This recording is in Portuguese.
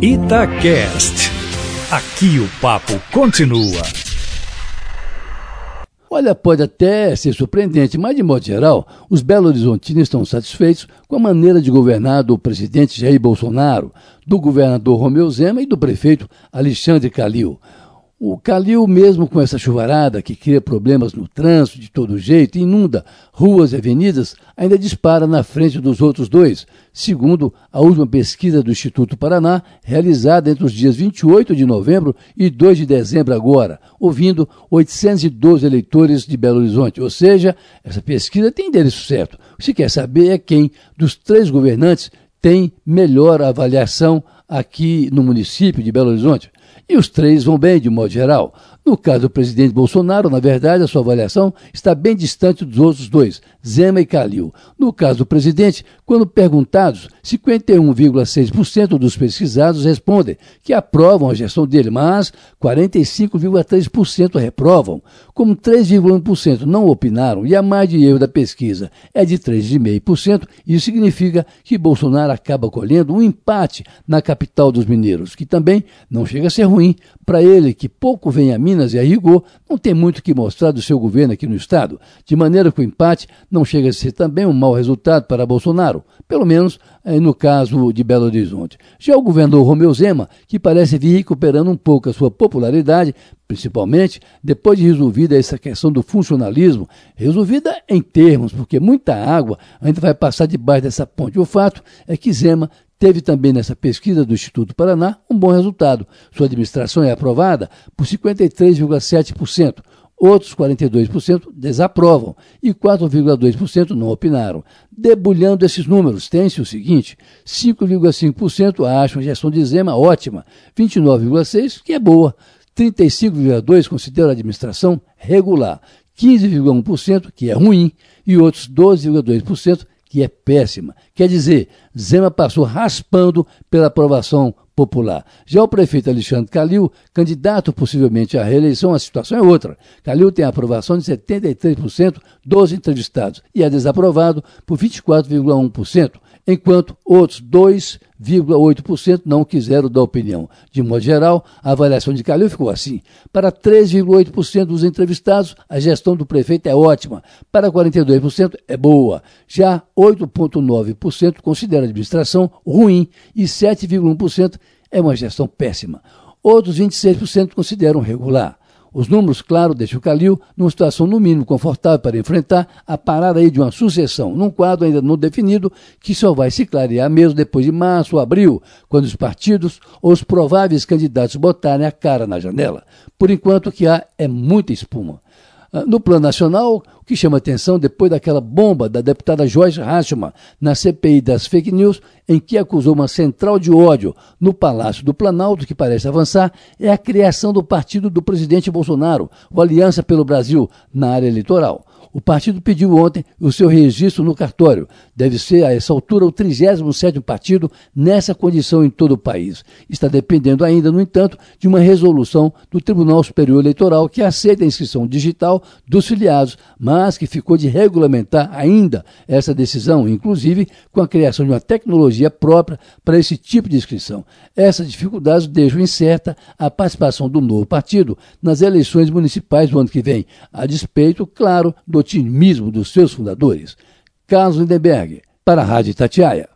Itacast. Aqui o papo continua. Olha, pode até ser surpreendente, mas de modo geral, os Belo Horizontinos estão satisfeitos com a maneira de governar do presidente Jair Bolsonaro, do governador Romeu Zema e do prefeito Alexandre Calil. O Calil, mesmo com essa chuvarada que cria problemas no trânsito de todo jeito, inunda ruas e avenidas, ainda dispara na frente dos outros dois, segundo a última pesquisa do Instituto Paraná, realizada entre os dias 28 de novembro e 2 de dezembro agora, ouvindo 812 eleitores de Belo Horizonte. Ou seja, essa pesquisa tem endereço certo. O que se quer saber é quem dos três governantes tem melhor avaliação aqui no município de Belo Horizonte. E os três vão bem, de modo geral. No caso do presidente Bolsonaro, na verdade, a sua avaliação está bem distante dos outros dois, Zema e Calil. No caso do presidente, quando perguntados, 51,6% dos pesquisados respondem que aprovam a gestão dele, mas 45,3% reprovam. Como 3,1% não opinaram e a margem de erro da pesquisa é de 3,5%, isso significa que Bolsonaro acaba colhendo um empate na capital dos mineiros, que também não chega a ser ruim para ele, que pouco vem a Minas e a rigor, não tem muito que mostrar do seu governo aqui no Estado, de maneira que o empate não chega a ser também um mau resultado para Bolsonaro, pelo menos eh, no caso de Belo Horizonte. Já o governador Romeu Zema, que parece vir recuperando um pouco a sua popularidade, principalmente depois de resolvida essa questão do funcionalismo, resolvida em termos, porque muita água ainda vai passar debaixo dessa ponte. O fato é que Zema teve também nessa pesquisa do Instituto Paraná um bom resultado. Sua administração é aprovada por 53,7%. Outros 42% desaprovam e 4,2% não opinaram. Debulhando esses números, tem-se o seguinte: 5,5% acham a gestão de Zema ótima, 29,6% que é boa, 35,2% consideram a administração regular, 15,1% que é ruim e outros 12,2% que é péssima. Quer dizer, Zema passou raspando pela aprovação popular. Já o prefeito Alexandre Calil, candidato possivelmente à reeleição, a situação é outra. Calil tem a aprovação de 73% dos entrevistados e é desaprovado por 24,1%, enquanto outros 2,8% não quiseram dar opinião. De modo geral, a avaliação de Calil ficou assim. Para 3,8% dos entrevistados, a gestão do prefeito é ótima. Para 42% é boa. Já 8,9% considera a administração ruim e 7,1% é uma gestão péssima. Outros 26% consideram regular. Os números, claro, deixam o Calil numa situação no mínimo confortável para enfrentar a parada aí de uma sucessão, num quadro ainda não definido, que só vai se clarear mesmo depois de março ou abril, quando os partidos ou os prováveis candidatos botarem a cara na janela. Por enquanto, o que há é muita espuma. Ah, no plano nacional, o que chama atenção depois daquela bomba da deputada Joyce Hasselman na CPI das fake news, em que acusou uma central de ódio no Palácio do Planalto, que parece avançar, é a criação do partido do presidente Bolsonaro, o Aliança pelo Brasil, na área eleitoral. O partido pediu ontem o seu registro no cartório. Deve ser, a essa altura, o 37º partido nessa condição em todo o país. Está dependendo ainda, no entanto, de uma resolução do Tribunal Superior Eleitoral que aceita a inscrição digital dos filiados, mas que ficou de regulamentar ainda essa decisão, inclusive com a criação de uma tecnologia própria para esse tipo de inscrição. Essas dificuldades deixam incerta a participação do novo partido nas eleições municipais do ano que vem, a despeito, claro, do otimismo dos seus fundadores. Carlos Lindenberg, para a Rádio Tatiaia.